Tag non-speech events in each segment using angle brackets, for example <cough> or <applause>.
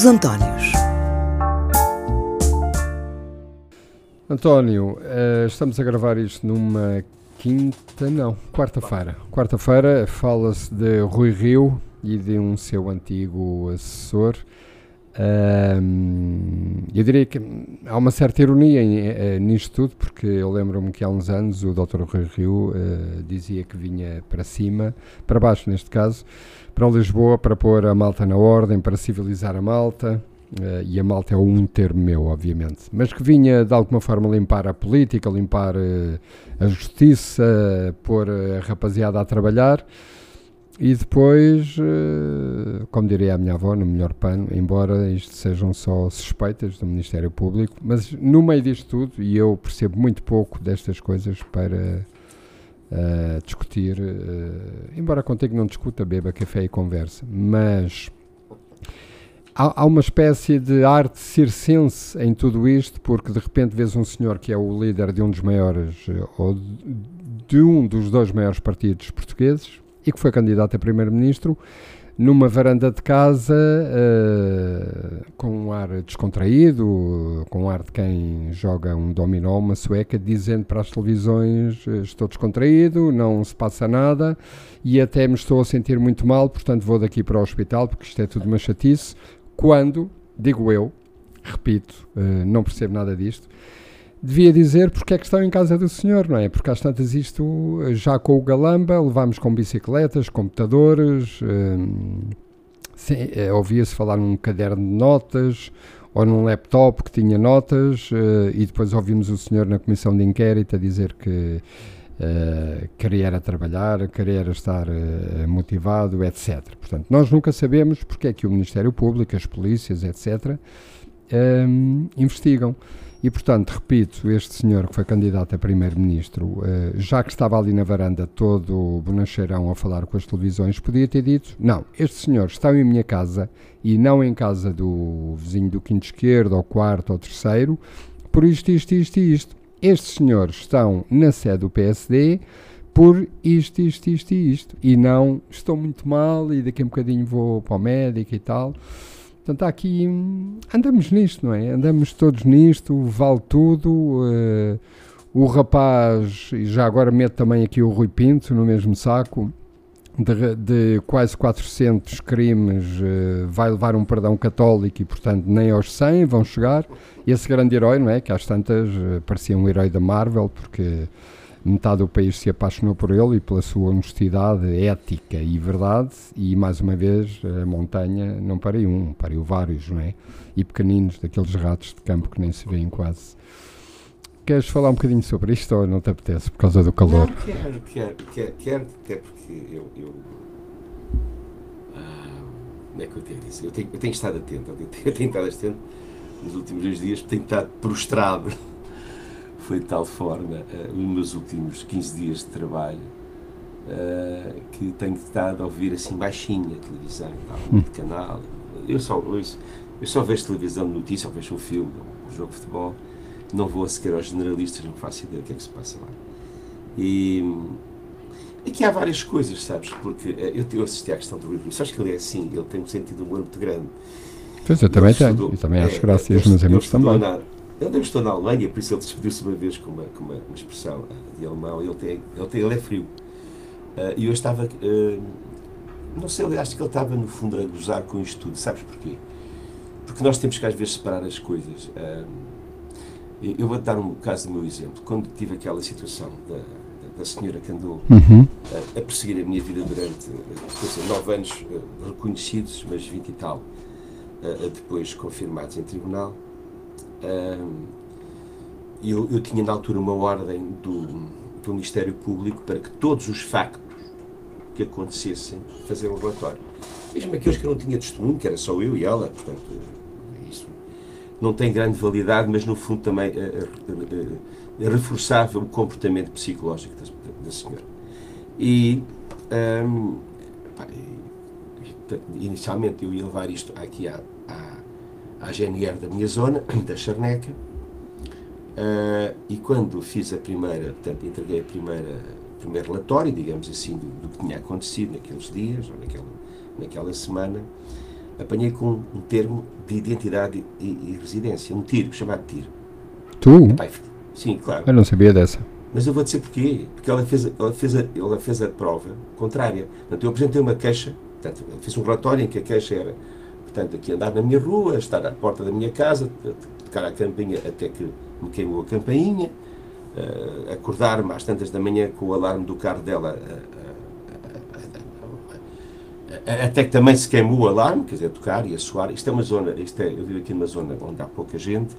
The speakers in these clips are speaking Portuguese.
Os Antónios. António, eh, estamos a gravar isto numa quinta, não, quarta-feira. Quarta-feira fala-se de Rui Rio e de um seu antigo assessor. Eu diria que há uma certa ironia em- eh, nisto tudo, porque eu lembro-me que há uns anos o Dr. Rui Rio eh, dizia que vinha para cima, para baixo neste caso, para Lisboa para pôr a malta na ordem, para civilizar a malta. Eh, e a malta é um termo meu, obviamente, mas que vinha de alguma forma limpar a política, limpar eh, a justiça, pôr a rapaziada a trabalhar e depois, eh, como diria a minha avó, no melhor pano, embora isto sejam só suspeitas do Ministério Público, mas no meio disto tudo, e eu percebo muito pouco destas coisas para eh, discutir, eh, embora contigo não discuta, beba café e conversa, mas há, há uma espécie de arte circense em tudo isto, porque de repente vês um senhor que é o líder de um dos maiores, ou de um dos dois maiores partidos portugueses, e que foi candidato a primeiro-ministro, numa varanda de casa, eh, com um ar descontraído, com um ar de quem joga um dominó, uma sueca, dizendo para as televisões: eh, Estou descontraído, não se passa nada e até me estou a sentir muito mal, portanto vou daqui para o hospital porque isto é tudo uma chatice. Quando, digo eu, repito, eh, não percebo nada disto, devia dizer porque é que estão em casa do senhor, não é? Porque às tantas isto, já com o Galamba, levámos com bicicletas, computadores, hum, eh, ouvia-se falar num caderno de notas ou num laptop que tinha notas eh, e depois ouvimos o senhor na comissão de inquérito a dizer que eh, queria era trabalhar, queria era estar eh, motivado, etc. Portanto, nós nunca sabemos porque é que o Ministério Público, as polícias, etc., hum, investigam. E, portanto, repito, este senhor que foi candidato a primeiro-ministro, eh, já que estava ali na varanda todo bonacheirão a falar com as televisões, podia ter dito, não, este senhor está em minha casa e não em casa do vizinho do quinto esquerdo, ou quarto, ou terceiro, por isto, isto, isto e isto. Estes senhores estão na sede do PSD por isto, isto, isto e isto. E não, estou muito mal e daqui a um bocadinho vou para o médico e tal. Portanto, há aqui. hum, Andamos nisto, não é? Andamos todos nisto, vale tudo. eh, o rapaz, e já agora meto também aqui o Rui Pinto no mesmo saco, de, de quase 400 crimes, eh, vai levar um perdão católico e, portanto, nem aos 100 vão chegar. Esse grande herói, não é? Que às tantas eh, parecia um herói da Marvel, porque metade do país se apaixonou por ele e pela sua honestidade, ética e verdade. E mais uma vez, a montanha não pariu um, pariu vários, não é? E pequeninos, daqueles ratos de campo que nem se vêem quase. Queres falar um bocadinho sobre isto ou não te apetece por causa do calor? Não, quero, quero, quero, quero, até porque eu. eu ah, como é que eu tenho dizer? Eu tenho, eu tenho estado atento, eu tenho, eu tenho estado atento nos últimos dois dias, tenho estado prostrado. Foi de tal forma nos meus últimos 15 dias de trabalho ah, que tenho estado a ouvir assim baixinho a televisão, tal, de canal. Eu só, ouço, eu só vejo televisão de notícia, ou vejo um filme, um jogo de futebol, não vou sequer aos generalistas, não faço ideia do que é que se passa lá. E aqui há várias coisas, sabes? Porque eh, eu, eu assisti à questão do Rio. Sabes que ele é assim, ele tem um sentido humor muito grande. Pois eu também tenho, e também acho é, graça ele os meus estudou- amigos ele estudou também. Ele deve estar na Alemanha, por isso ele despediu-se uma vez com uma, com uma, uma expressão de alemão. Ele, tem, ele, tem, ele é frio. Eh, E eu estava. eh, não sei, acho que ele estava no fundo a gozar com isto tudo. Sabes porquê? Porque nós temos que às vezes separar as coisas. Eh, eu vou dar um caso do meu exemplo. Quando tive aquela situação da, da- senhora que andou Uhum. a, a perseguir a minha vida durante dizer, nove anos reconhecidos, mas vinte e tal, depois confirmados em tribunal. Eu, eu tinha na altura uma ordem do, do Ministério Público para que todos os factos que acontecessem fazer um relatório. Mesmo aqueles que não tinha testemunho, que era só eu e ela, portanto, eh, isso não tem grande validade, mas no fundo também eh, reforçava o comportamento psicológico da, da senhora. E, e, inicialmente eu ia levar isto aqui à, à, GNR da minha zona, <clears throat> da Charneca, ah, e quando fiz a primeira, portanto, entreguei a primeira, o primeiro relatório, digamos assim, do, do que tinha acontecido naqueles dias, ou naquela, naquela semana, apanhei com um termo de identidade e, e residência, um tiro, chamado tiro. Tu? Sim, claro. Eu não sabia dessa. Mas eu vou dizer porquê. Porque ela fez, ela fez, a, ela fez a prova contrária. Portanto, eu apresentei uma queixa, portanto, fiz um relatório em que a queixa era, portanto, aqui andar na minha rua, estar à porta da minha casa, tocar a campainha até que me queimou a campainha, uh, acordar-me às tantas da manhã com o alarme do carro dela, uh, uh, até que também se queimou o alarme, quer dizer, tocar e a soar. Isto é uma zona, isto é, eu vivo aqui numa zona onde há pouca gente,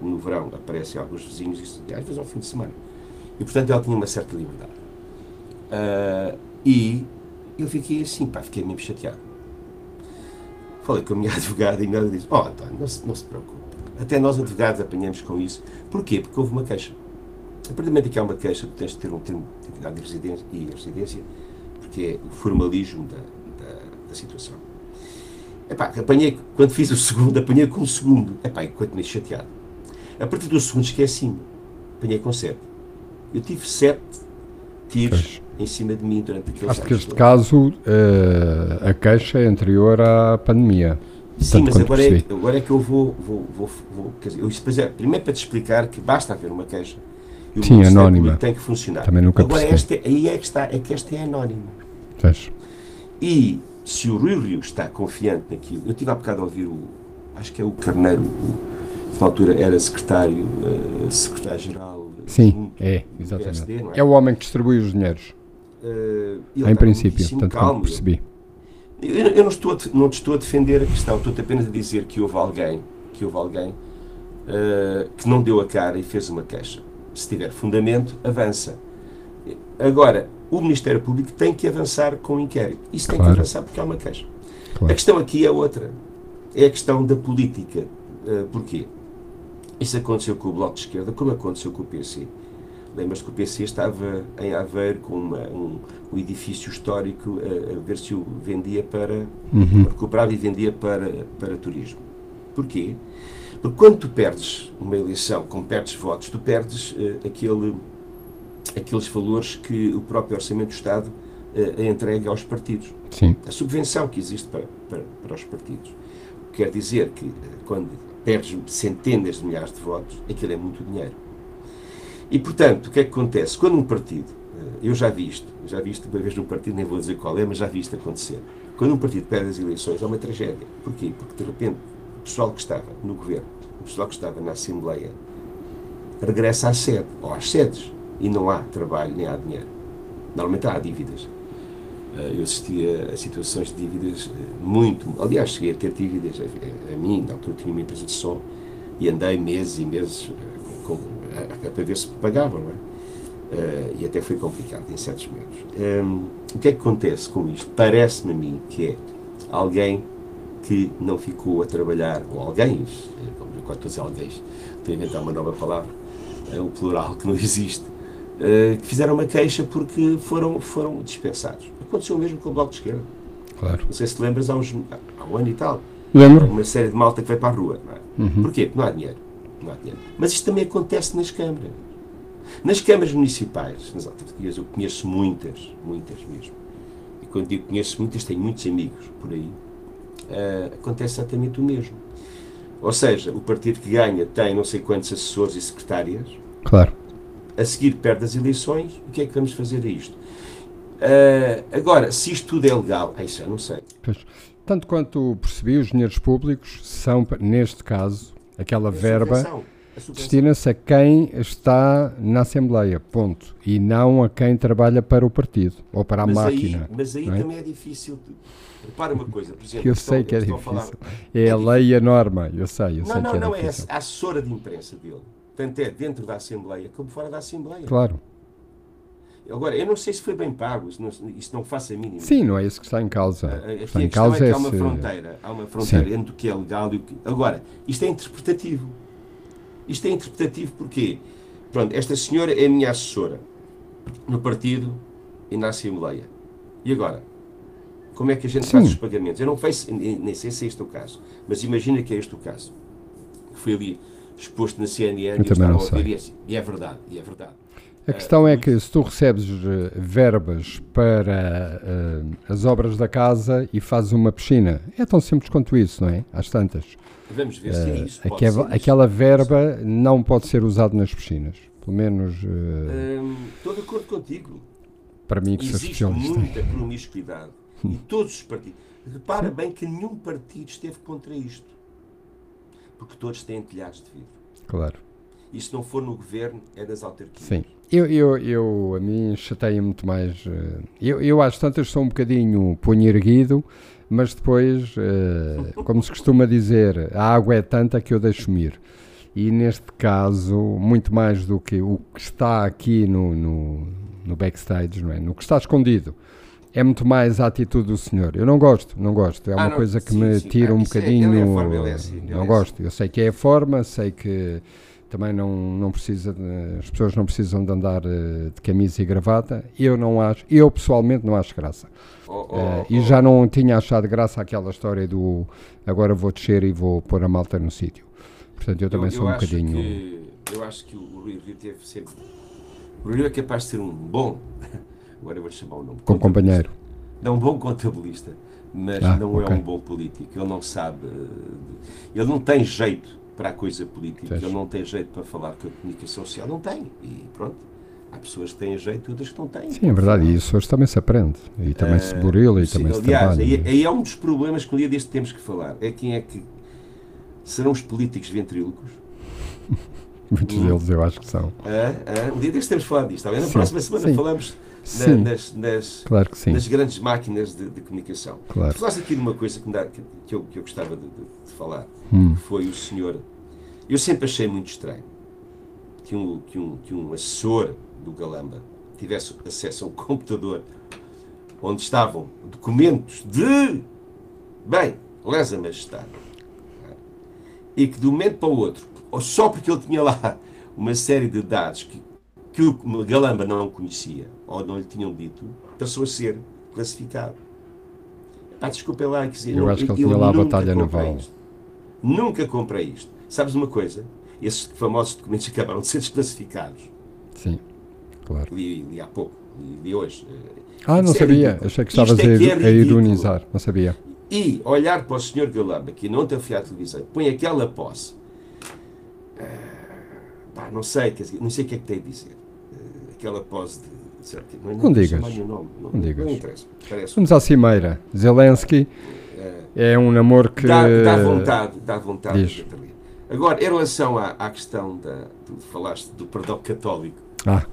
no verão aparecem alguns vizinhos, isso, às vezes ao fim de semana. E portanto ela tinha uma certa liberdade. E eu fiquei assim, pá, fiquei mesmo chateado. Falei com a minha <laughs> advogada e ela disse: Oh, António, não se, não se preocupe. Até nós, advogados, apanhamos com isso. Porquê? Porque houve uma queixa. A partir do momento que há uma queixa, tu tens de ter um termo de identidade de residência, e residência, porque é o formalismo da, da, da situação. Epá, apanhei, quando fiz o segundo, apanhei com o segundo. Epá, enquanto me chateado. A partir do segundo esqueci-me. Apanhei com sete. Eu tive sete tiros. Em cima de mim durante aquele Acho que este caso, uh, a queixa é anterior à pandemia. Sim, mas agora é, agora é que eu vou. vou, vou, vou dizer, eu, é, primeiro para te explicar que basta haver uma queixa. E o Sim, anónima. tem que funcionar. Também nunca agora, esta, é, aí é que está, é que esta é anónima. Pois. E se o Rui Rio está confiante naquilo, eu tive há bocado a ouvir o, acho que é o Carneiro, na altura era secretário, uh, secretário-geral. Sim, é, exatamente. PSD, é? é? o homem que distribui os dinheiros. Uh, em princípio, tanto calmo, percebi. Eu, eu, não, estou a, não estou a defender a questão, estou apenas a dizer que houve alguém, que houve alguém uh, que não deu a cara e fez uma queixa. Se tiver fundamento, avança. Agora, o Ministério Público tem que avançar com o inquérito. Isso claro. tem que avançar porque há uma queixa. Claro. A questão aqui é outra. É a questão da política. Uh, porquê? Isso aconteceu com o Bloco de Esquerda, como aconteceu com o PC. Lembras que o PC estava em Aveiro com uma, um, um, edifício histórico a, a, ver se o vendia para. Uhum. recuperava e vendia para, para turismo. Porquê? Porque quando tu perdes uma eleição, como perdes votos, tu perdes uh, aquele aqueles valores que o próprio Orçamento do Estado uh, entrega aos partidos. Sim. A subvenção que existe para, para, para os partidos. Quer dizer que uh, quando perdes centenas de milhares de votos, aquilo é muito dinheiro. E, portanto, o que é que acontece? Quando um partido, uh, eu já vi isto, já vi isto uma vez num partido, nem vou dizer qual é, mas já vi isto acontecer. Quando um partido perde as eleições, é uma tragédia. Porquê? Porque, de repente, o pessoal que estava no governo, o pessoal que estava na Assembleia, regressa à sede, ou às sedes e não há trabalho nem há dinheiro. Normalmente há dívidas. Eh, eu assistia a situações de dívidas eh, muito. Aliás, cheguei a ter dívidas a, a, mim, na altura tinha uma empresa de som e andei meses e meses eh, com, a, a, para ver se pagavam, não é? Uh, e até foi complicado em certos momentos. Um, ehm, o que é que acontece com isto? Parece-me a mim que é alguém que não ficou a trabalhar, ou alguém, quando estou a dizer alguém, estou a inventar uma nova palavra, é o plural que não <laughs> existe, eh, que fizeram uma queixa porque foram, foram dispensados. Aconteceu o mesmo com o Bloco de Esquerda. Claro. Não sei se te lembras há, uns, há um ano e tal. Lembro. Uma série de malta que vai para a rua. Não é? uhum. Porquê? Porque não há dinheiro. Não há dinheiro. Mas isto também acontece nas câmaras. Nas câmaras municipais, nas autarquias, eu conheço muitas, muitas mesmo. E quando digo conheço muitas, tenho muitos amigos por aí. Uh, acontece exatamente o mesmo. Ou seja, o partido que ganha tem não sei quantos assessores e secretárias. Claro a seguir perto das eleições, o que é que vamos fazer a isto? Uh, agora, se isto tudo é legal, é isso eu não sei. Pois, tanto quanto percebi, os dinheiros públicos são, neste caso, aquela a verba destina-se a quem está na Assembleia, ponto. E não a quem trabalha para o partido ou para a mas máquina. Aí, mas aí é? também é difícil. Repara uma coisa, por exemplo. Eu sei que é difícil. Falar, é, é, a lei e a norma, eu sei. Eu não, sei não, que é não, difícil. é a assessora de imprensa dele tanto é dentro da Assembleia como fora da Assembleia. Claro. Agora, eu não sei se foi bem pago, isso não, isso não faço a mínima. Sim, não é isso que está em causa. Aqui está a em causa é que há uma fronteira, há uma fronteira entre o que é legal e o que... Agora, isto é interpretativo. Isto é interpretativo porque, pronto, esta senhora é a minha assessora no partido e na Assembleia. E agora? Como é que a gente Sim. faz os pagamentos? Eu não sei, nem sei se é este o caso, mas imagina que é este o caso. Que foi ali exposto na CNN eu e não sei. Assim, e é verdade, e é verdade. A questão é que se tu recebes eh, verbas para uh, as obras da casa e fazes uma piscina, é tão simples quanto isso, não é? Às tantas. Vamos ver uh, se é isso. Aquela, aquela verba não pode ser usada nas piscinas. Pelo menos. Uh, estou de acordo contigo. Para mim, que Existe muita promiscuidade. e <laughs> todos os partidos. Repara Sim. bem que nenhum partido esteve contra isto. Porque todos têm telhados de vidro. Claro. E se não for no governo, é das autarquias. Sim. Eu, eu, eu a mim chateia muito mais. Eh, eu, eu às tantas sou um bocadinho punho erguido, mas depois, uh, como se costuma dizer, a água é tanta que eu deixo-me ir. E neste caso, muito mais do que o que está aqui no, no, no backstage, não é? no que está escondido, é muito mais a atitude do senhor. Eu não gosto, não gosto. É uma ah, não, coisa que sim, me sim. tira ah, um é- bocadinho. É, é forma, é assim, não assim. gosto. Eu sei que é a forma, sei que também não, não precisa, as pessoas não precisam de andar uh, de camisa e gravata. Eu não acho, eu pessoalmente não acho graça. Oh, oh, uh, oh. E já não tinha achado graça aquela história do agora vou descer e vou pôr a malta no sítio. Portanto, eu também eu, sou eu um bocadinho. Que, eu acho que o Rui Rio teve sempre. O Rui é capaz de ser um bom. <laughs> Agora eu vou chamar o nome. Com companheiro. Não, um bom contabilista, mas ah, não okay. é um bom político. Ele não sabe. Ele não tem jeito para a coisa política. Ele não tem jeito para falar com a comunicação social. Não tem. E pronto. Há pessoas que têm jeito e outras que não têm. Sim, é verdade. E isso hoje também se aprende. E também se burila e sim, também aliás, se trabalha. Aí, aí é um dos problemas que um dia deste temos que falar. É quem é que... Serão os políticos ventrílocos? <laughs> Muitos hum. deles eu acho que são. Ah, ah, um dia deste temos que falar disto. Na sim, próxima semana sim. falamos na, nas, nas, claro nas, grandes máquinas de, de comunicação. Claro. Falaste aqui de uma coisa que, dá, que, que, eu, que eu gostava de, de, de falar, hum. que foi o senhor. Eu sempre achei muito estranho que um, que um, que um assessor do Galamba tivesse acesso a um <laughs> computador onde estavam documentos de. Bem, lesa majestade. E que de um momento para o outro, ou só porque ele tinha lá uma série de dados que que o Galamba não conhecia, ou não lhe tinham dito, passou a ser classificado. Pá, desculpa lá, quer dizer, eu acho que ele tinha lá a batalha naval. Isto. Nunca comprei isto. Sabes uma coisa? Esses famosos documentos <laughs> acabaram de ser desclassificados. Sim, claro. Li, li há pouco, li, li hoje. Ah, não sabia. Achei que estavas é a, é a ironizar. Não sabia. E olhar para o Sr. Galamba, que não tem a televisão, põe aquela posse. Uh, pá, não sei, dizer, não sei o que é que tem a dizer aquela pose de. Não, não, não digas. Nome, não, não, digas. Não interessa. Vamos à cimeira. Zelensky é, é um namoro que. Dá, dá vontade, dá vontade. Diz. Agora, em relação à, à questão da. Tu falaste do perdão católico. Ah.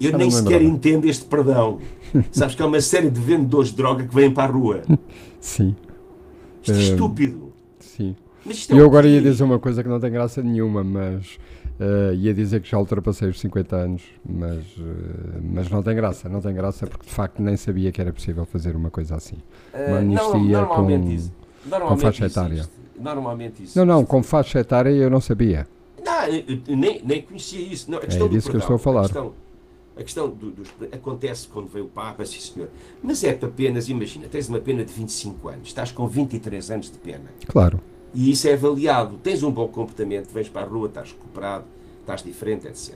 Eu nem sequer entendo este perdão. <laughs> Sabes que há uma série de vendedores de droga que vêm para a rua. Sim. Isto é estúpido. Sim. É eu agora ia dizer uma coisa que não tem graça nenhuma, mas Uh, ia dizer que já ultrapassei os 50 anos, mas, uh, mas não tem graça, não tem graça porque de facto nem sabia que era possível fazer uma coisa assim. Uh, uma amnistia com, isso, com faixa etária. Normalmente isso. Não, não, com faixa etária eu não sabia. Não, nem, nem conhecia isso. Não, é disso que eu estou a falar. A questão, a questão do, dos, acontece quando veio o Papa, sim senhor. Mas é para penas, imagina, tens uma pena de 25 anos, estás com 23 anos de pena. Claro. E isso é avaliado. Tens um bom comportamento, vens para a rua, estás recuperado, estás diferente, etc.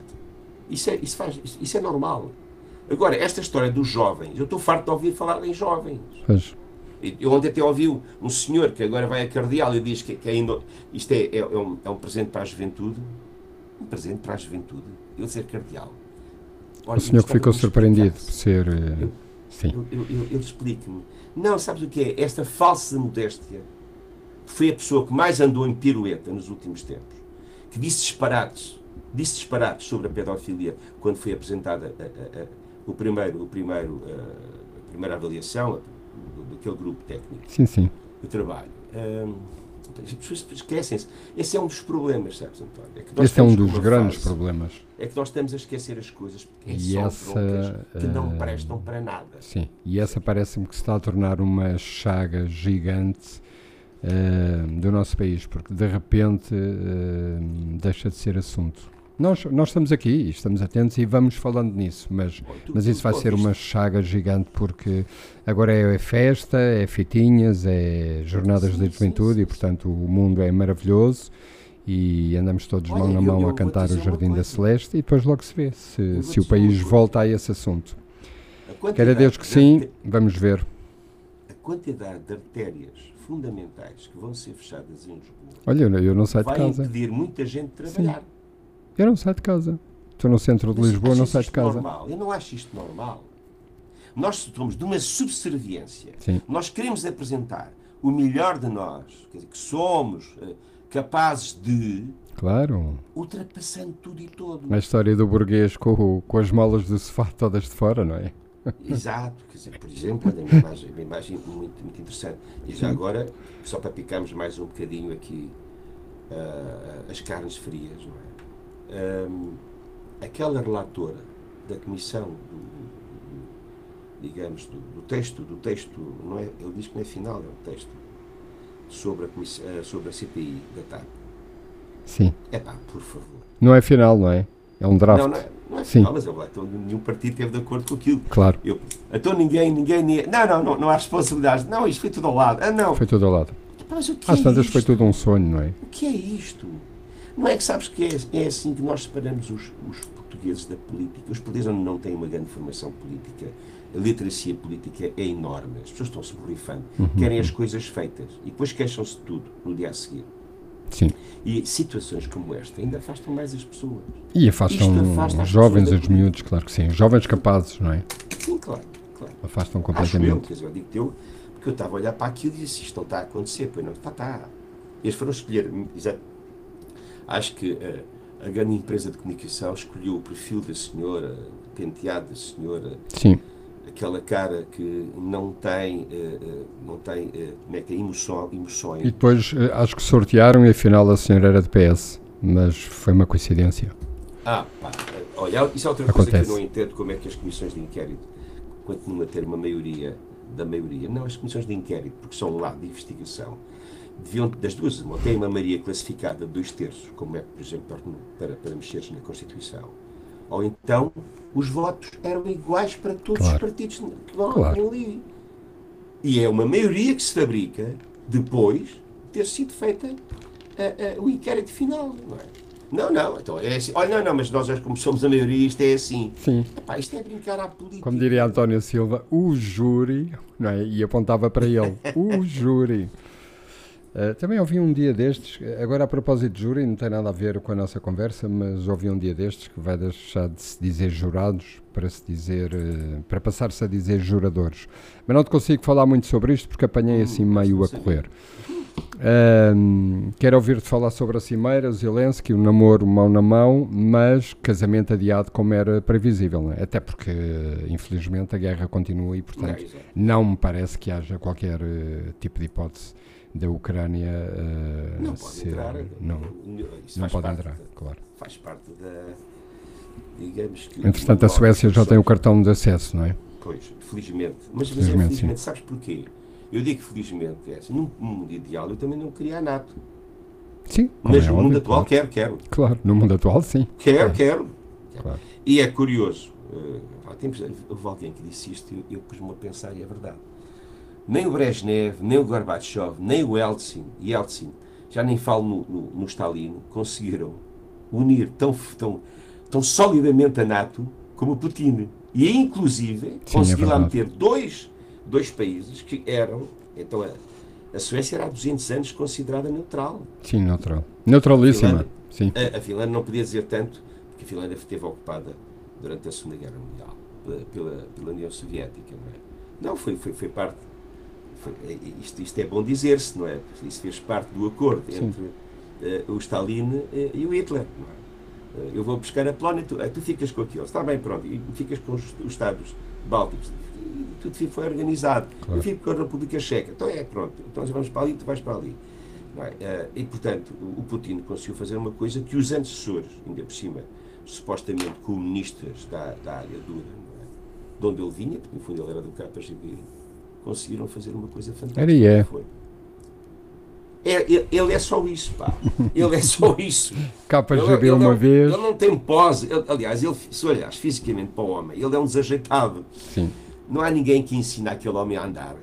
Isso é, isso faz, isso é normal. Agora, esta história dos jovens, eu estou farto de ouvir falar em jovens. Pois. Eu ontem até ouvi um senhor que agora vai a cardeal e diz que, que ainda, isto é, é, é, um, é um presente para a juventude. Um presente para a juventude. Eu ser cardeal. Olha, o senhor que ficou surpreendido por ser. Uh, eu, sim. Eu explico-me. Não, sabes o que é? Esta falsa modéstia foi a pessoa que mais andou em pirueta nos últimos tempos, que disse disparates, disse disparates sobre a pedofilia quando foi apresentada a, a, a, o primeiro, o primeiro, a, primeira avaliação daquele grupo técnico sim, sim. de trabalho. Um, as pessoas esquecem-se. Esse é um dos problemas, sabes, António? É Esse é um dos grandes fase, problemas. É que nós estamos a esquecer as coisas porque e são essa, que não prestam para nada. Sim, e essa parece-me que se está a tornar uma chaga gigante uh, do nosso país, porque de repente uh, deixa de ser assunto. Nós, nós estamos aqui, estamos atentos e vamos falando nisso, mas, mas isso vai ser uma chaga gigante porque agora é festa, é fitinhas, é jornadas de juventude e portanto o mundo é maravilhoso e andamos todos Olha, mão na mão eu a cantar o Jardim da. Celeste e depois logo se vê se, se o país volta a esse assunto. Quer a Deus que sim, vamos ver. A quantidade de artérias fundamentais que vão ser fechadas em Lisboa Olha, eu, não saio de vai casa. impedir muita gente de trabalhar. Eu não saio de casa. Estou no centro de Mas Lisboa, não saio de casa. Normal? Eu não acho isto normal. Nós somos de uma subserviência. Sim. Nós queremos apresentar o melhor de nós, dizer, que somos eh, capazes de, Claro. ultrapassando tudo e todo. A história do burguês com, com as molas do sofá todas de fora, não é? Exato, quer dizer, por exemplo, é uma imagem, uma imagem muito, muito interessante. E já agora, só para picarmos mais um bocadinho aqui ah, as carnes frias, não é? Ahm, aquela relatora da comissão, do, do- digamos, do, do texto, do texto, não é, ele diz que não é final, é um texto, sobre a, comissão, ah, sobre a CPI da TAP. Sim. É pá, por favor. Não é final, não é? É um draft. Não, não é, não é Sim. final, mas eu, então, nenhum partido esteve de acordo com aquilo. Claro. Eu, então ninguém, ninguém, ninguém- Não, não, não, não há responsabilidades. Não, isto foi tudo ao lado. Ah, não. Foi tudo ao lado. Mas o que Às é tantas foi tudo um sonho, não é? O que é isto? Não é que sabes que é, é assim que nós separamos os, os portugueses da política. Os portugueses não têm uma grande formação política. A literacia política é enorme. As pessoas estão-se borrifando. Uhum. Querem as coisas feitas. E depois queixam-se de tudo no dia a seguir. Sim. E situações como esta ainda afastam mais as pessoas. E afastam afasta os jovens, os miúdos, claro que sim. Os jovens capazes, não é? Sim, claro, claro. Afastam Acho eu, completamente. quer dizer, eu digo eu, porque eu estava a olhar para aquilo e disse, isto não está a acontecer, pois não, está, está. Eles foram escolher. Acho que eh, a grande empresa de comunicação escolheu o perfil da senhora, o penteado da senhora, Sim. Aquela cara que não tem, eh, eh, não tem, eh, como é que é, emoção, emoções. E depois acho que sortearam e afinal a senhora era de PS. Mas foi uma coincidência. Ah, pá, olha, isso é outra coisa Acontece. que eu não entendo, como é que as comissões de inquérito continuam a ter uma maioria da maioria. Não, as comissões de inquérito, porque são lá de investigação, deviam, das duas, uma, têm uma maioria classificada de dois terços, como é, por exemplo, para, para mexeres na Constituição. Ou então, os votos eram iguais para todos Claro. os partidos que vão Claro. ali. E é uma maioria que se fabrica depois de ter sido feita a- a- o inquérito final, não é? Não, não, então é assim. Olha, não, não, mas nós, como somos a maioria, isto é assim. Sim. Epá, isto é brincar à política. Como diria António Silva, o júri, não é? E apontava para ele, o júri. Eh, também ouvi um dia destes, eh, agora a propósito de júri, não tem nada a ver com a nossa conversa, mas ouvi um dia destes que vai deixar de se dizer jurados para se dizer, eh, para passar-se a dizer juradores. Mas não te consigo falar muito sobre isto porque apanhei assim Hum, meio não a correr. Ahm, quero ouvir-te falar sobre a Cimeira, Zelensky, o namoro mão na mão, mas casamento adiado como era previsível, não é? até porque, infelizmente, a guerra continua e, Não, portanto, exato. não me parece que haja qualquer eh, tipo de hipótese da Ucrânia eh, não pode ser. entrar. Não, não pode entrar, da- claro. faz parte da. Digamos que. Entretanto, a Suécia já tem o cartão de acesso, não é? Pois, felizmente. Mas, mas Felizmente, é felizmente, sabes porquê? Eu digo felizmente, é assim, num mundo ideal eu também não queria a NATO. Sim, Mas é no óbvio, mundo atual claro. quero, quero. Claro, no mundo atual, sim. Quero, É. quero. Claro. E é curioso, eh, há tempos houve alguém que disse isto e eu, eu pus-me a pensar e é verdade. Nem o Brezhnev, nem o Gorbachev, nem o Yeltsin, Yeltsin já nem falo no, no, no Stalin, conseguiram unir tão, tão, tão solidamente a NATO como o Putin. E inclusive Sim, é conseguir lá meter dois, dois países que eram, então a, a Suécia era há 200 anos considerada neutral. Sim, neutral. Neutralíssima. Finlândia. Sim. A, a Finlândia não podia dizer tanto, porque a Finlândia esteve ocupada durante a Segunda Guerra Mundial pela, pela, pela União Soviética. Não, é? não foi, foi, foi parte. Isto, isto é bom dizer-se, não é? Isso fez parte do acordo Sim. entre eh, o Stalin eh, e o Hitler. Não é? Eh, eu vou buscar a Polónia, tu, tu ficas com aquilo. Está bem, pronto. E ficas com os, os Estados Bálticos. E tudo foi organizado. Claro. Eu fico com a República Checa. Então é, pronto. Então vamos para ali, tu vais para ali. É? E, portanto, o Putin conseguiu fazer uma coisa que os antecessores, ainda por cima, supostamente comunistas da, da área dura, é? de onde ele vinha, porque no fundo ele era do KGB, conseguiram fazer uma coisa fantástica. Era e é. Foi. É, ele, ele é só isso, pá. Ele é só isso. <laughs> KGB Ele- ele uma não- vez. Ele não tem pose. Ele- aliás, ele, se olhares fisicamente para o homem, ele é um desajeitado. Sim. Não há ninguém que ensine aquele homem a andar.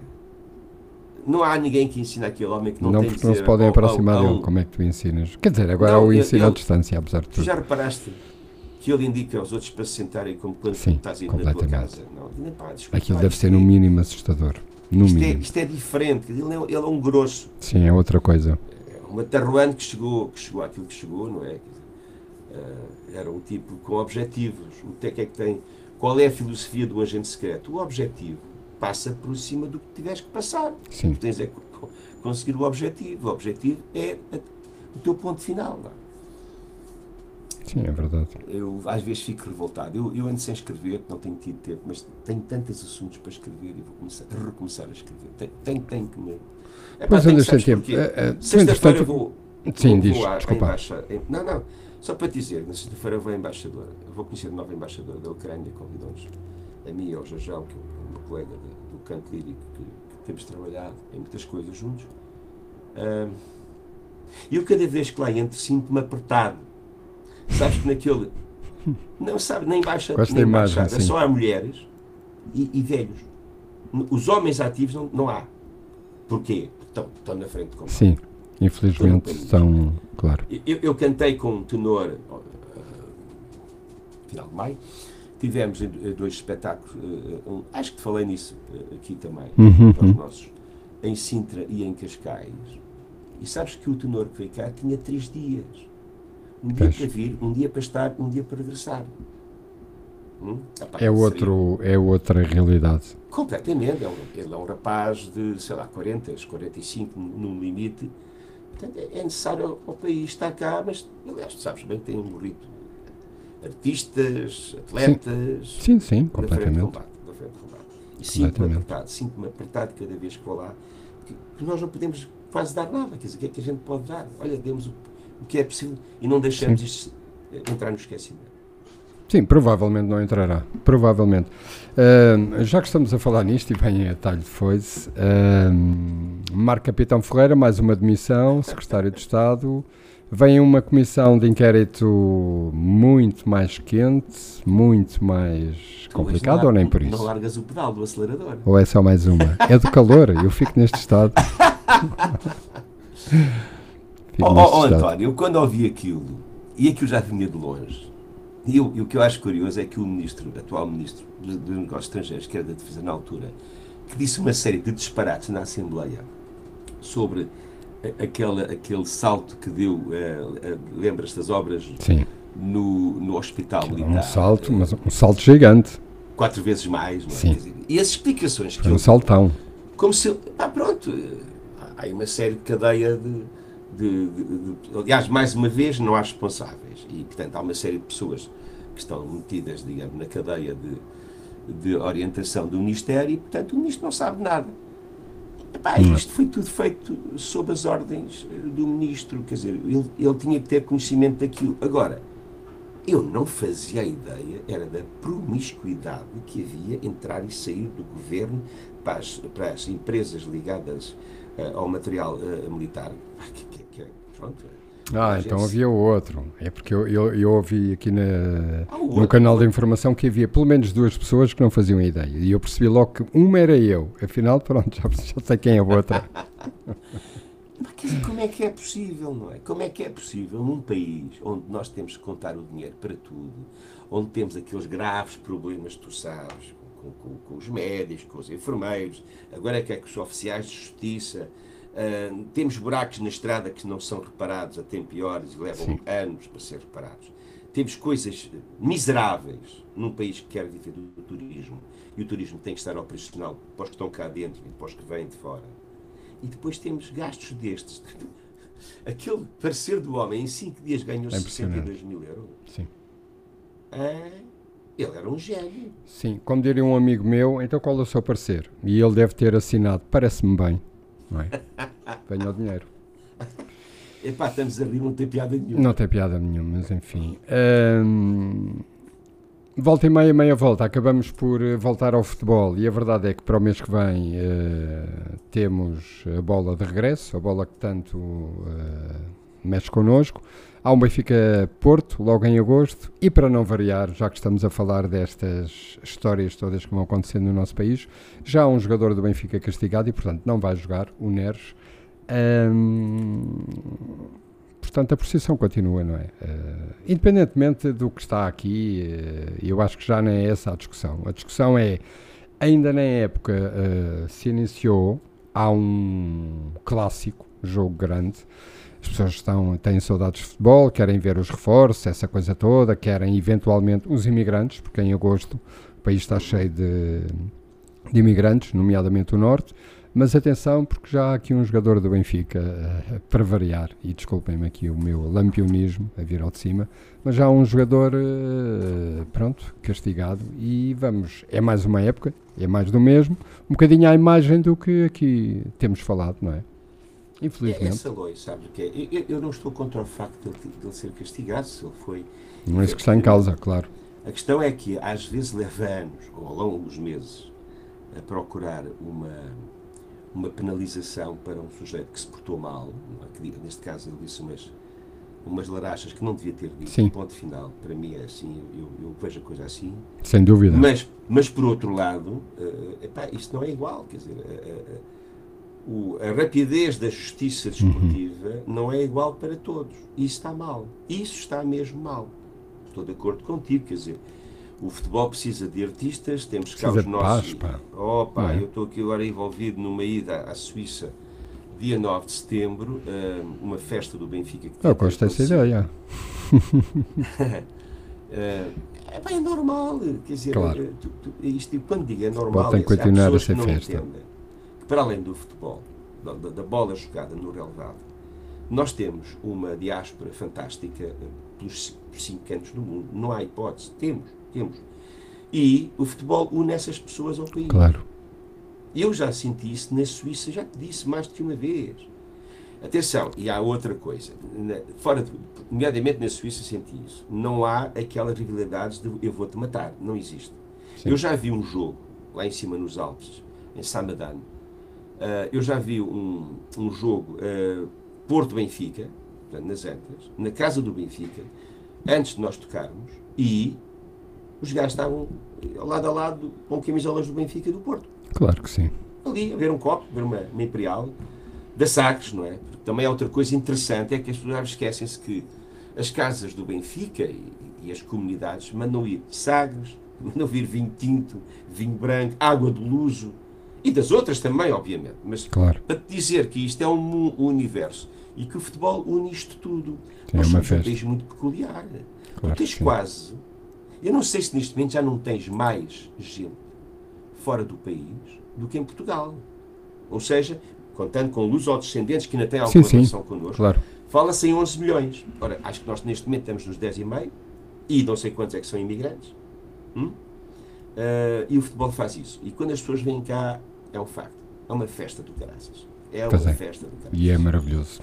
não há ninguém que ensine aquele homem que não, Não, tem porque não se podem ao- aproximar ao- dele. ao- Como é que tu ensinas? Quer dizer, agora Não, o ensino à distância, apesar de Tu tudo. já reparaste que ele indica aos outros para se sentarem como quando Sim, estás ir na tua casa? Não, nem pá, desculpa, Aquilo deve ser é- no mínimo assustador. No Isto é, mínimo. isto é diferente, ele é, ele é um grosso. Sim, é outra coisa. É uma terruano que chegou, que chegou àquilo que chegou, não é? Eh, era um tipo com objetivos. O que é que é que tem? Qual é a filosofia do agente secreto? O objetivo passa por cima do que tiveres que passar. Sim. Tu tens é que co- conseguir o objetivo. O objetivo é o teu ponto final. não é? Sim, é verdade. Eu às vezes fico revoltado. Eu, eu ando sem escrever, não tenho tido tempo, mas tenho tantos assuntos para escrever e vou começar, a recomeçar a escrever. Tenho, tenho, tenho que me. Pois tenho andas sem tempo. eh, tu, Sexta-feira vou. Sim, vou, diz, vou à, desculpa. embaixa- em- Não, não. Só para dizer, na sexta-feira vou à embaixadora. Vou conhecer a nova embaixadora da Ucrânia, convidou-nos a mim e ao Jajão, que é uma colega de- do canto lírico, que, que temos trabalhado em muitas coisas juntos. E eu cada vez que lá entro sinto-me apertado. Sabes que naquele. Não sabe, nem baixa, Gosto nem imagem, baixada, sim. só há mulheres e, e velhos. Os homens ativos não, não há. Porquê? Porque estão, estão na frente com Sim, infelizmente estão. Claro. eu, eu cantei com um tenor uh, final de maio. Tivemos eh, dois espetáculos, eh, um- acho que te falei nisso eh, aqui também, Uhum, para os uhum. nossos, em Sintra e em Cascais. E sabes que o tenor que veio cá tinha três dias. Um dia para vir, um dia para estar, um dia para regressar. Hum? É, seria- outro, é outra realidade. Completamente. Um, ele é um rapaz de, sei lá, 40, 45 no limite. Portanto, é é necessário ao país estar cá, mas, aliás, tu sabes bem que tem morrido artistas, atletas. Sim, sim, de completamente. combate. E sinto-me apertado, sinto-me apertado cada vez que vou lá, que, que nós não podemos quase dar nada. Quer dizer, o que é que a gente pode dar? Olha, demos o, o que é possível e não deixamos isto eh, entrar no esquecimento. Sim, provavelmente não entrará. Provavelmente. Ahm, já que estamos a falar nisto, e vem a talho de foice, ahm, Marco Capitão Ferreira, mais uma demissão, secretário de Estado. Vem uma comissão de inquérito muito mais quente, muito mais complicada, não ou nem por Não isso? largas o pedal do acelerador. Ou é só mais uma? É do calor, eu fico neste estado. <laughs> Ó oh, estado. António, eu quando ouvi aquilo, e aquilo já vinha de longe, e, eu- e o que eu acho curioso é que o ministro, atual ministro dos dos Negócios Estrangeiros, que era da Defesa na altura, que disse uma série de disparates na Assembleia sobre a- aquela, aquele salto que deu, eh, eh, lembras-te das obras Sim, no, no Hospital Militar? um salto, mas um salto gigante. Quatro vezes mais, não é? Sim. Dizer, E as explicações que Foi um ele saltão. como se. Ah, pronto. Há aí uma série de cadeia de, de- de- de- Aliás, mais uma vez, não há responsáveis. E, portanto, há uma série de pessoas que estão metidas, digamos, na cadeia de, de orientação do Ministério e, portanto, o Ministro não sabe nada. Epá, isto foi tudo feito sob as ordens eh, do Ministro. Quer dizer, ele, ele tinha que ter conhecimento daquilo. Agora, eu não fazia ideia, era da promiscuidade que havia entrar e sair do governo para as, para as empresas ligadas eh, ao material eh, militar. Que- pronto. Ah, então gente- havia outro. É porque eu, eu, eu ouvi aqui na, o no outro. canal de informação que havia pelo menos duas pessoas que não faziam ideia. E eu percebi logo que uma era eu. Afinal, pronto, <laughs> já, já sei quem é a outra. <laughs> Mas, quer dizer, como é que é possível, não é? Como é que é possível num país onde nós temos que contar o dinheiro para tudo, onde temos aqueles graves problemas, tu sabes, com, com- com os médicos, com os enfermeiros, agora é que é com os oficiais de justiça, ah, temos buracos na estrada que não são reparados a tempo e horas e levam Sim. anos para ser reparados. Temos coisas miseráveis num país que quer viver do, turismo e o turismo tem que estar operacional para os que estão cá dentro e para os que vêm de fora. E depois temos gastos destes. <laughs> Aquele parecer do homem em 5 dias ganhou É impressionante. 62 mil euros. Sim. Ah, ele era um gênio. Sim, como diria um amigo meu, então qual é o seu parecer? E ele deve ter assinado, parece-me bem. Não é? <laughs> Venha o dinheiro. Epá, estamos a rir, não tem piada nenhuma. Não tem piada nenhuma, mas enfim. Ahm, volta e meia, meia volta. Acabamos por eh, voltar ao futebol e a verdade é que para o mês que vem eh, temos a bola de regresso, a bola que tanto eh, mexe connosco. Há um Benfica Porto, logo em agosto, e para não variar, já que estamos a falar destas histórias todas que vão acontecendo no nosso país, já há um jogador do Benfica castigado e, portanto, não vai jogar, o Neres. Portanto, a procissão continua, não é? Uh, independentemente do que está aqui, uh, eu acho que já nem é essa a discussão. A discussão é, ainda na época uh, se iniciou, há um clássico, jogo grande, as pessoas estão, têm saudades de futebol, querem ver os reforços, essa coisa toda, querem eventualmente os imigrantes, porque em agosto o país está cheio de, de imigrantes, nomeadamente o Norte. Mas atenção, porque já há aqui um jogador do Benfica, uh, para variar, e desculpem-me aqui o meu lampionismo a vir ao de cima, mas já há um jogador, uh, pronto, castigado, e vamos, é mais uma época, é mais do mesmo, um bocadinho à imagem do que aqui temos falado, não é? Infelizmente. É essa lei, sabe o que é? Eu, eu, não estou contra o facto de ele, de ele ser castigado, se ele foi. Não é isso que está em causa, claro. A questão é que às vezes leva anos, ou ao longo dos meses, a procurar uma, uma penalização para um sujeito que se portou mal, é? que, neste caso ele disse umas, umas larachas que não devia ter dito, Sim. ponto final, para mim é assim, eu, eu, vejo a coisa assim. Sem dúvida. Mas, mas por outro lado, uh, epá, isto não é igual, quer dizer, uh, uh, o, a rapidez da justiça desportiva uhum. não é igual para todos. Isso está mal. Isso está mesmo mal. Estou de acordo contigo, quer dizer, o futebol precisa de artistas, temos cá os nossos. Paz, pá. Oh, pá, é? eu estou aqui agora envolvido numa ida à Suíça, dia 9 de setembro, uh, uma festa do Benfica. Que eu gosto dessa ideia. uh, <laughs> é, pá, é normal, quer dizer, claro. Tu, isto, quando digo é normal, tem que continuar a ser festa. Entendem para além do futebol, da, da bola jogada no relevado, nós temos uma diáspora fantástica eh, pelos, cinco cantos do mundo. Não há hipótese. Temos, temos. E o futebol une essas pessoas ao país. Claro. Eu já senti isso na Suíça, já te disse mais do que uma vez. Atenção, e há outra coisa. Na, fora, de, nomeadamente na Suíça senti isso. Não há aquelas rivalidades de eu vou-te matar. Não existe. Sim. Eu já vi um jogo lá em cima nos Alpes, em Samadane, Uh, eu já vi um, um jogo uh, Porto-Benfica, nas Antas, na casa do Benfica, antes de nós tocarmos, e os gajos estavam lado a lado com camisolas do Benfica e do Porto. Claro que sim. Ali, a ver um copo, a ver uma, uma Imperial, da Sagres, não é? Porque também é outra coisa interessante, é que as pessoas esquecem-se que as casas do Benfica e, e, as comunidades mandam ir Sagres, <laughs> mandam vir vinho tinto, vinho branco, água de luso, e das outras também, obviamente. Mas claro. para te dizer que isto é um, universo e que o futebol une isto tudo. Sim, Nós é somos um país muito peculiar. Claro tu tens quase. Eu não sei se neste momento já não tens mais gente fora do país do que em Portugal. Ou seja, contando com luz ou descendentes que ainda têm alguma sim, relação connosco, claro. fala-se em 11 milhões. Ora, acho que nós neste momento estamos nos 10,5 e não sei quantos é que são imigrantes. Hum? Uh, e o futebol faz isso. E quando as pessoas vêm cá, é um facto. É uma festa do caraças. É uma é. festa do caraças. E é maravilhoso.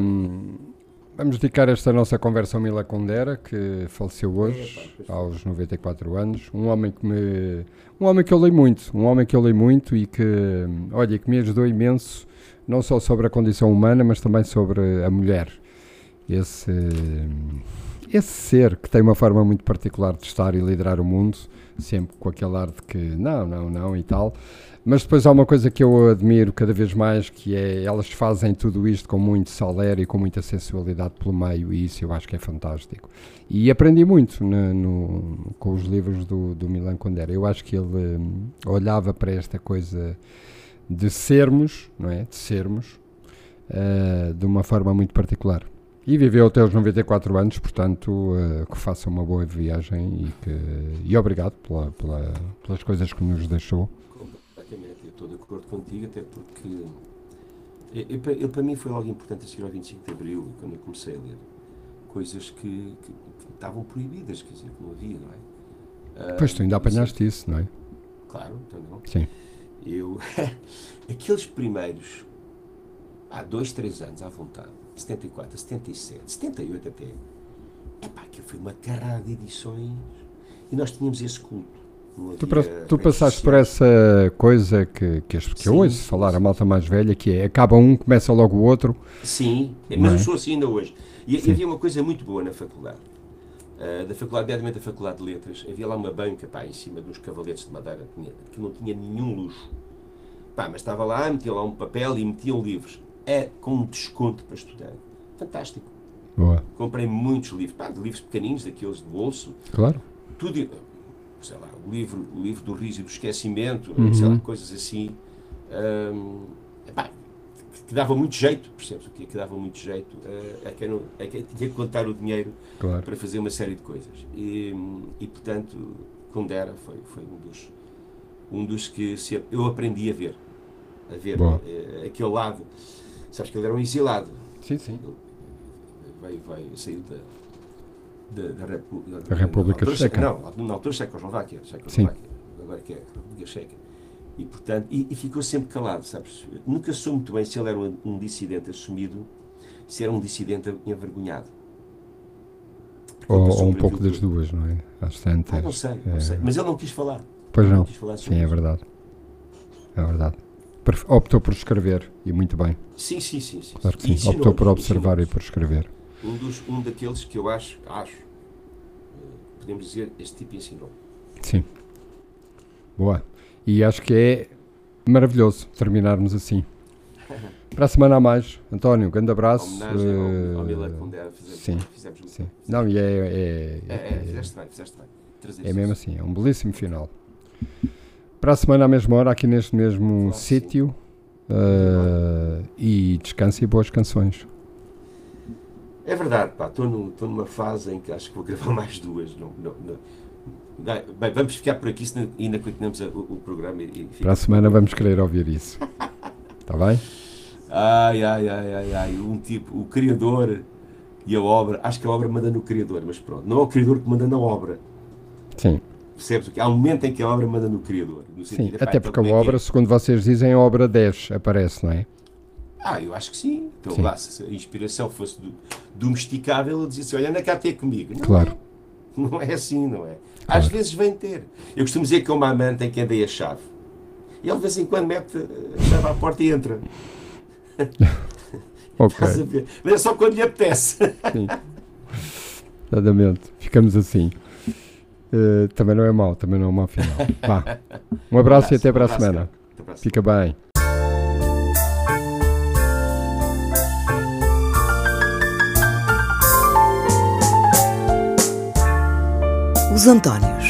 Um, vamos dedicar esta nossa conversa ao Mila Condera, que faleceu hoje, é, pá, aos 94 anos. Um homem que me. Um homem que eu leio muito, um homem que eu leio muito e que, olha, que me ajudou imenso, não só sobre a condição humana, mas também sobre a mulher. Esse, esse ser que tem uma forma muito particular de estar e liderar o mundo sempre com aquele ar de que não, não, não e tal. Mas depois há uma coisa que eu admiro cada vez mais, que é elas fazem tudo isto com muito saler e com muita sensualidade pelo meio, e isso eu acho que é fantástico. E aprendi muito no, no, com os livros do, do Milan Kundera. Eu acho que ele um, olhava para esta coisa de sermos, não é? De sermos, uh, de uma forma muito particular. E viveu até os 94 anos, portanto, uh, que faça uma boa viagem e, que, e obrigado pela, pela, pelas coisas que nos deixou. Completamente, eu estou de acordo contigo, até porque ele, ele, para mim foi algo importante a seguir ao 25 de Abril, quando eu comecei a ler coisas que, que, que estavam proibidas, quer dizer, que não havia, não é? Uh, pois tu ainda apanhaste isso, não é? Claro, então não. Sim. Eu, <laughs> aqueles primeiros, há dois, três anos à vontade, 74, 77, 78 até. Epá, aquilo foi uma carrada de edições e nós tínhamos esse culto. Não Tu, tu passaste por essa coisa que, que, que eu ouço falar, a malta mais velha, que é acaba um, começa logo o outro. Sim, Não mas é? eu sou assim ainda hoje. E, e havia uma coisa muito boa na faculdade. Ah, da faculdade, nomeadamente da faculdade de letras, havia lá uma banca pá, em cima dos cavaletes de madeira que não tinha nenhum luxo. Pá, mas estava lá, metia lá um papel e metiam livros. É com um desconto para estudar. Fantástico. Boa. Comprei muitos livros, pá, de livros pequeninos, daqueles de bolso, Claro. tudo, sei lá, o livro, o livro do riso e do esquecimento, Uhum. sei lá, coisas assim, hum, epá, que, dava muito jeito, percebes o que que dava muito jeito eh, a quem, não, a quem tinha que contar o dinheiro Claro. para fazer uma série de coisas. E, e portanto, Kundera foi, foi um dos, um dos que se- eu aprendi a ver, a ver eh, aquele lado. Sabes que ele era um exilado, Sim, sim. veio, veio sair da, da, da, Repu- da- Da República altura Checa. Não, na altura Checoslováquia, Checoslováquia, agora que é a República Checa. E, portanto, e, e ficou sempre calado, sabes? Nunca soube muito bem se ele era um, um dissidente assumido, se era um dissidente envergonhado. Porque Ou, ou um pouco das duas, não é? Às tantas. Ah, não sei, não É. sei. Mas ele não quis falar. Pois não. quis falar Sim, é isso. verdade. É verdade. Optou por escrever, e muito bem. Sim, sim, sim. sim. Claro que sim. Optou por observar e por escrever. Um, dos, um daqueles que eu acho, acho, eh, podemos dizer, este tipo ensinou. Sim. Boa. E acho que é maravilhoso terminarmos assim. <laughs> Para a semana a mais. António, grande abraço. homenagem ao, ao eh, Milan Kundera, fizemos, sim, fizemos Sim. Não, e é, é, É, é, é, fizeste bem, fizeste bem. Trazer é isso. mesmo assim, é um belíssimo final. Para a semana à mesma hora, aqui neste mesmo sítio. eh, e descanse e boas canções. É verdade, pá, estou num- estou numa fase em que acho que vou gravar <laughs> mais duas. Não, não, não. Bem, vamos ficar por aqui, senão ainda continuamos o, o programa e, e Para a semana vamos querer ouvir isso. Está <laughs> bem? Ai, ai, ai, ai, ai, um tipo, o criador e a obra, acho que a obra manda no criador, mas pronto, não é o criador que manda na obra. Sim, Percebes? Há um momento em que a obra manda no criador. no sim. Até então porque a como é que é? obra, segundo vocês dizem, a obra 10 aparece, não é? Ah, eu acho que sim. Então Sim. lá, se a inspiração fosse do, domesticável, ele dizia assim: olha, anda cá ter comigo. Não Claro. é. Não é assim, não é? Às Claro. vezes vem ter. Eu costumo dizer que é uma amante em que andei a chave. E ele de vez em quando mete a chave à porta e entra. <laughs> Ok, a? Mas é só quando lhe apetece. sim. Exatamente. Ficamos assim. Eh, também não é mau, também não é um mau final. <laughs> Vá. Um abraço e até para a Um semana. cara. Até para a semana. Fica bem. Os Antónios.